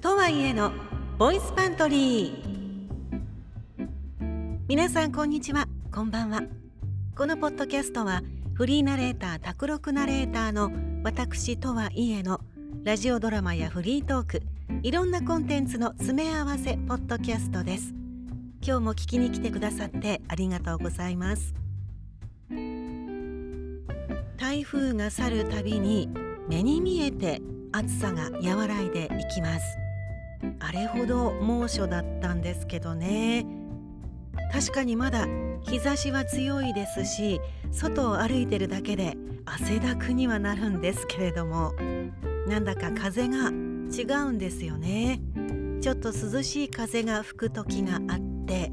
とはいえのボイスパントリー。皆さんこんにちは。こんばんは。このポッドキャストはフリーナレーター卓録ナレーターの私とはいえのラジオドラマやフリートークいろんなコンテンツの詰め合わせポッドキャストです。今日も聞きに来てくださってありがとうございます。台風が去るたびに目に見えて暑さが和らいでいきます。あれほど猛暑だったんですけどね。確かにまだ日差しは強いですし外を歩いてるだけで汗だくにはなるんですけれどもなんだか風が違うんですよね。ちょっと涼しい風が吹く時があって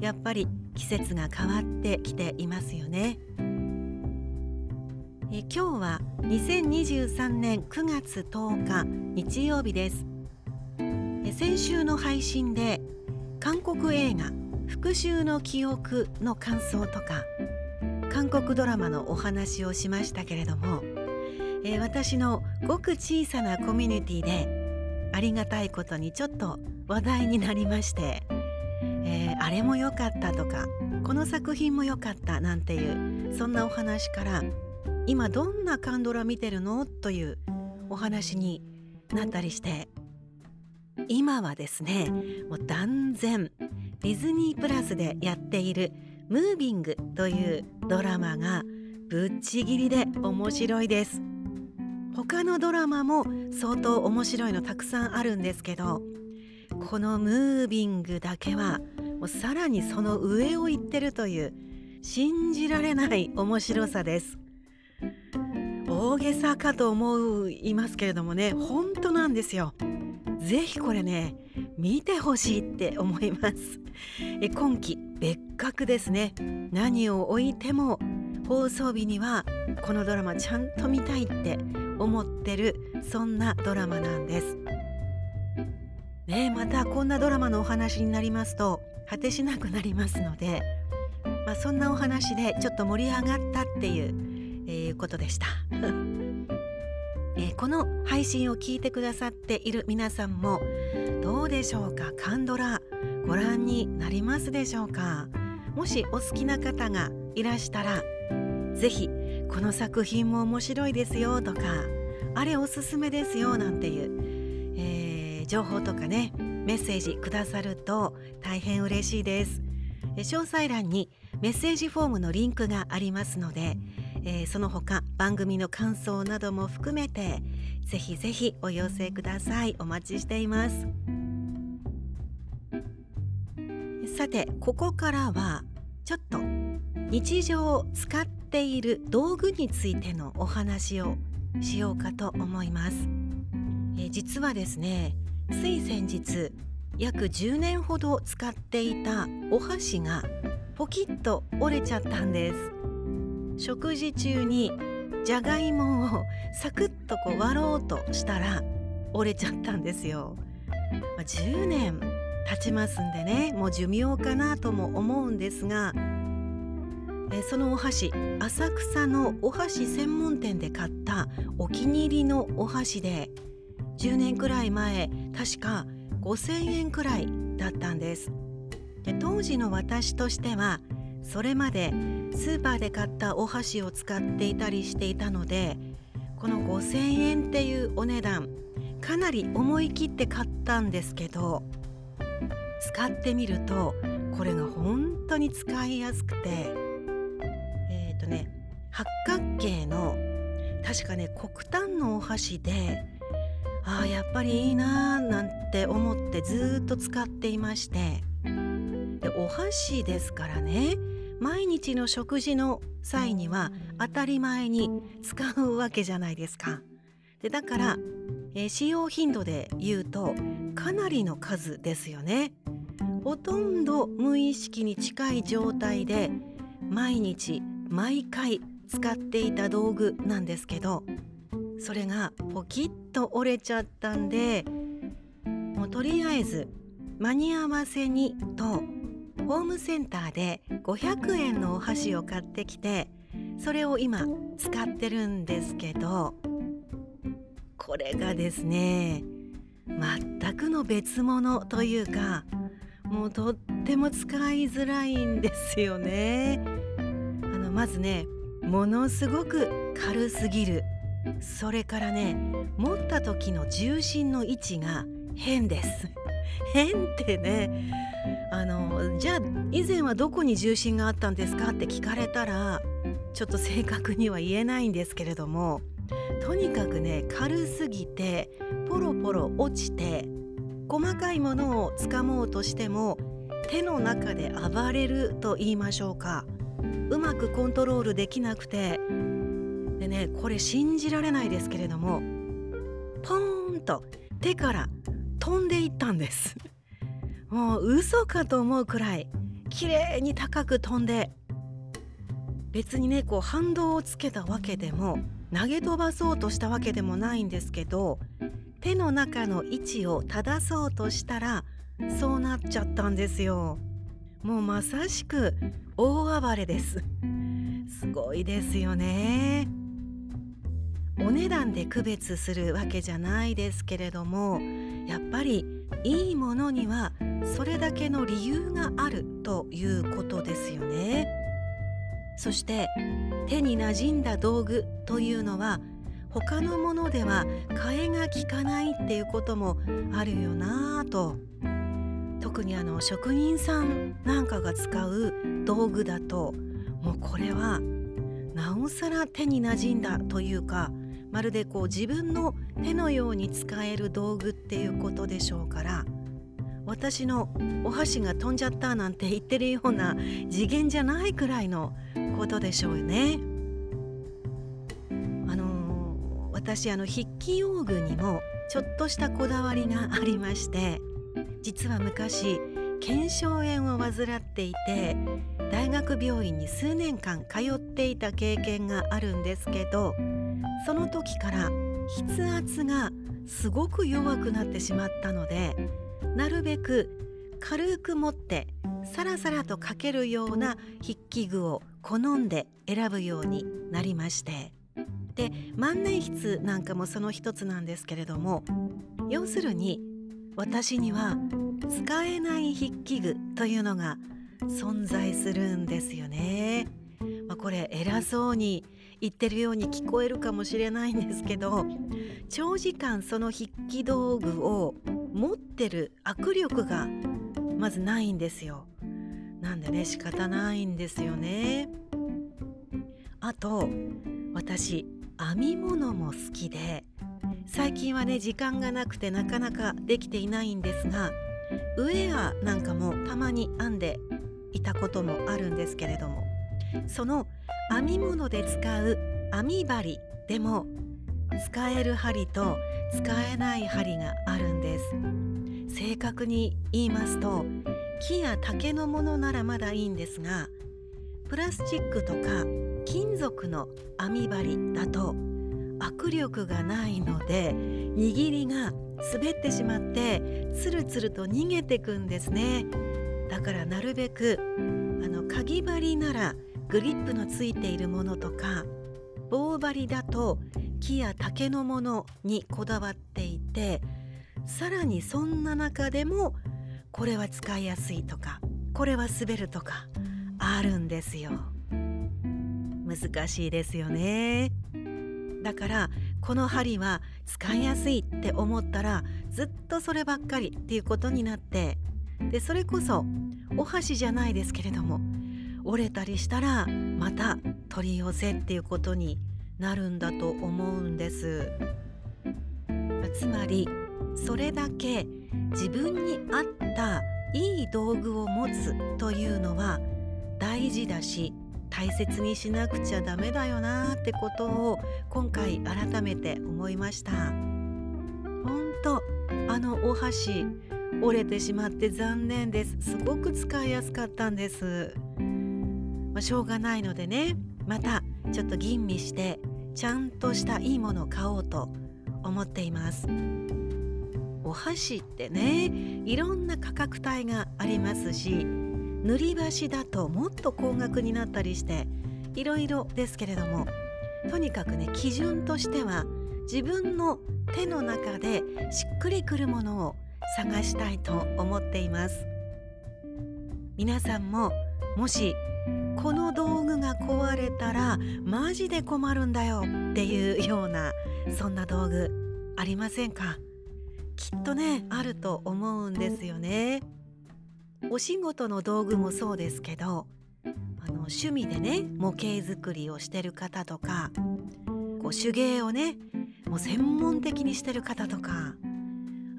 やっぱり季節が変わってきていますよね。え今日は2023年9月10日日曜日です。先週の配信で韓国映画復讐の記憶の感想とか韓国ドラマのお話をしましたけれども、えー、私のごく小さなコミュニティでありがたいことにちょっと話題になりまして、えー、あれも良かったとかこの作品も良かったなんていうそんなお話から今どんなカンドラ見てるの？というお話になったりして今はですねもう断然ディズニープラスでやっている「ムービング」というドラマがぶっちぎりで面白いです。他のドラマも相当面白いのたくさんあるんですけどこの「ムービング」だけはもうさらにその上を行ってるという信じられない面白さです。大げさかと思いますけれどもね本当なんですよ。ぜひこれね見てほしいって思います。え今期別格ですね。何を置いても放送日にはこのドラマちゃんと見たいって思ってるそんなドラマなんです。ねまたこんなドラマのお話になりますと果てしなくなりますので、まあ、そんなお話でちょっと盛り上がったっていう、えー、ことでした。えー、この配信を聞いてくださっている皆さんもどうでしょうか？カンドラご覧になりますでしょうか？もしお好きな方がいらしたら是非この作品も面白いですよとかあれおすすめですよなんていう、えー、情報とかねメッセージくださると大変嬉しいです。詳細欄にメッセージフォームのリンクがありますのでえー、その他番組の感想なども含めてぜひぜひお寄せください。お待ちしています。さてここからはちょっと日常を使っている道具についてのお話をしようかと思います、えー、実はですねつい先日約10年ほど使っていたお箸がポキッと折れちゃったんです。食事中にじゃがいもをサクッとこう割ろうとしたら折れちゃったんですよ。まあ、10年経ちますんでねもう寿命かなとも思うんですがえそのお箸浅草のお箸専門店で買ったお気に入りのお箸で10年くらい前確か5,000円くらいだったんです。で当時の私としてはそれまでスーパーで買ったお箸を使っていたりしていたのでこの5,000円っていうお値段かなり思い切って買ったんですけど使ってみるとこれが本当に使いやすくてえっ、ー、とね八角形の確かね黒炭のお箸でああやっぱりいいなーなんて思ってずっと使っていましてでお箸ですからね毎日の食事の際には当たり前に使うわけじゃないですか。でだから、えー、使用頻度で言うとかなりの数ですよね。ほとんど無意識に近い状態で毎日毎回使っていた道具なんですけどそれがポキッと折れちゃったんでもうとりあえず間に合わせにとホームセンターで500円のお箸を買ってきてそれを今使ってるんですけどこれがですね全くの別物というかもうとっても使いづらいんですよね。あのまずねものすごく軽すぎるそれからね持った時の重心の位置が変です。変ってねあのじゃあ以前はどこに重心があったんですかって聞かれたらちょっと正確には言えないんですけれどもとにかくね軽すぎてポロポロ落ちて細かいものをつかもうとしても手の中で暴れると言いましょうか。うまくコントロールできなくてでねこれ信じられないですけれどもポーンと手から飛んでいったんです。もう嘘かと思うくらい綺麗に高く飛んで別にねこう反動をつけたわけでも投げ飛ばそうとしたわけでもないんですけど手の中の位置を正そうとしたらそうなっちゃったんですよ。もうまさしく大暴れです。すごいですよね。お値段で区別するわけじゃないですけれどもやっぱりいいものにはそれだけの理由があるということですよね。そして手に馴染んだ道具というのは他のものでは替えが利かないっていうこともあるよなぁと。特にあの職人さんなんかが使う道具だともうこれはなおさら手に馴染んだというかまるでこう自分の手のように使える道具っていうことでしょうから私のお箸が飛んじゃったなんて言ってるような次元じゃないくらいのことでしょうよね。私あの筆記用具にもちょっとしたこだわりがありまして実は昔腱鞘炎を患っていて大学病院に数年間通っていた経験があるんですけどその時から筆圧がすごく弱くなってしまったのでなるべく軽く持ってサラサラと書けるような筆記具を好んで選ぶようになりまして。で万年筆なんかもその一つなんですけれども要するに私には使えない筆記具というのが存在するんですよね。まあ、これ偉そうに言ってるように聞こえるかもしれないんですけど長時間その筆記道具を持ってる握力がまずないんですよ。なんでね仕方ないんですよね。あと私編み物も好きで最近はね時間がなくてなかなかできていないんですがウェアなんかもたまに編んでいたこともあるんですけれどもその編み物で使う編み針でも使える針と使えない針があるんです。正確に言いますと木や竹のものならまだいいんですがプラスチックとか金属の編み針だと握力がないので握りが滑ってしまってつるつると逃げてくんですね。だからなるべくあの鍵針ならグリップのついているものとか棒針だと木や竹のものにこだわっていてさらにそんな中でもこれは使いやすいとかこれは滑るとかあるんですよ。難しいですよねだからこの針は使いやすいって思ったらずっとそればっかりっていうことになってでそれこそお箸じゃないですけれども折れたりしたらまた取り寄せっていうことになるんだと思うんです。つまりそれだけ自分に合ったいい道具を持つというのは大事だし大切にしなくちゃダメだよなってことを今回改めて思いました。本当あのお箸折れてしまって残念です。すごく使いやすかったんです、まあ、しょうがないのでねまたちょっと吟味してちゃんとしたいいものを買おうと思っています。お箸ってねいろんな価格帯がありますし塗り箸だともっと高額になったりしていろいろですけれどもとにかくね基準としては自分の手の中でしっくりくるものを探したいと思っています。皆さんももしこの道具が壊れたらマジで困るんだよっていうようなそんな道具ありませんか？きっとねあると思うんですよね。お仕事の道具もそうですけどあの趣味でね模型作りをしてる方とかこう手芸をねもう専門的にしてる方とか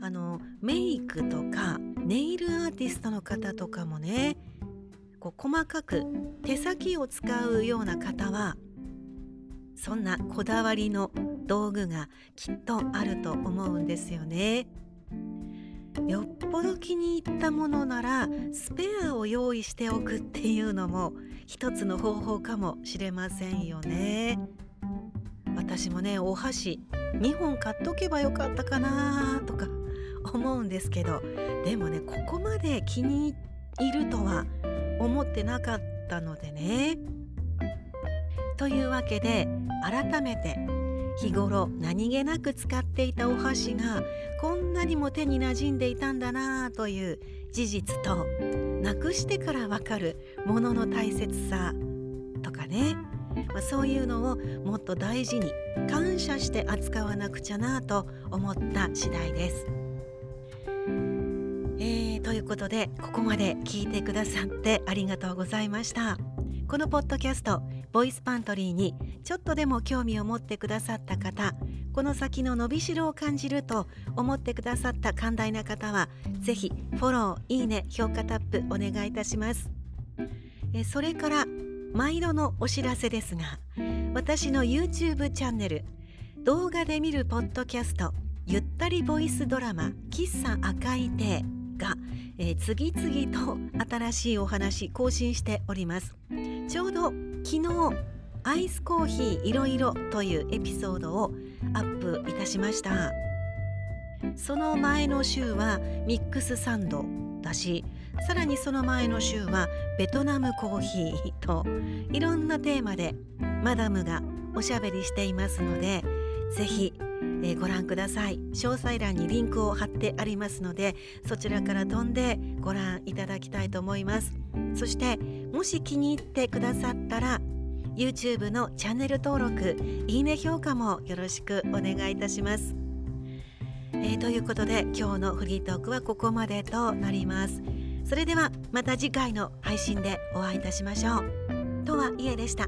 あのメイクとかネイルアーティストの方とかもねこう細かく手先を使うような方はそんなこだわりの道具がきっとあると思うんですよね。よっぽど気に入ったものならスペアを用意しておくっていうのも一つの方法かもしれませんよね。私もねお箸2本買っとけばよかったかなとか思うんですけどでもねここまで気に入るとは思ってなかったのでね。というわけで改めて日頃何気なく使っていたお箸がこんなにも手に馴染んでいたんだなという事実となくしてからわかるものの大切さとかね、まあ、そういうのをもっと大事に感謝して扱わなくちゃなと思った次第です。ということでここまで聞いてくださってありがとうございました。このポッドキャストボイスパントリーにちょっとでも興味を持ってくださった方この先の伸びしろを感じると思ってくださった寛大な方はぜひフォローいいね評価タップお願いいたします。えそれから毎度のお知らせですが私の YouTube チャンネル動画で見るポッドキャストゆったりボイスドラマ喫茶赤い亭が、えー、次々と新しいお話更新しております。ちょうど昨日アイスコーヒーいろいろというエピソードをアップいたしました。その前の週はミックスサンドだしさらにその前の週はベトナムコーヒーといろんなテーマでマダムがおしゃべりしていますのでぜひえー、ご覧ください。詳細欄にリンクを貼ってありますのでそちらから飛んでご覧いただきたいと思います。そしてもし気に入ってくださったら YouTube のチャンネル登録いいね評価もよろしくお願いいたします、えー、ということで今日のフリートークはここまでとなります。それではまた次回の配信でお会いいたしましょう。とはいえでした。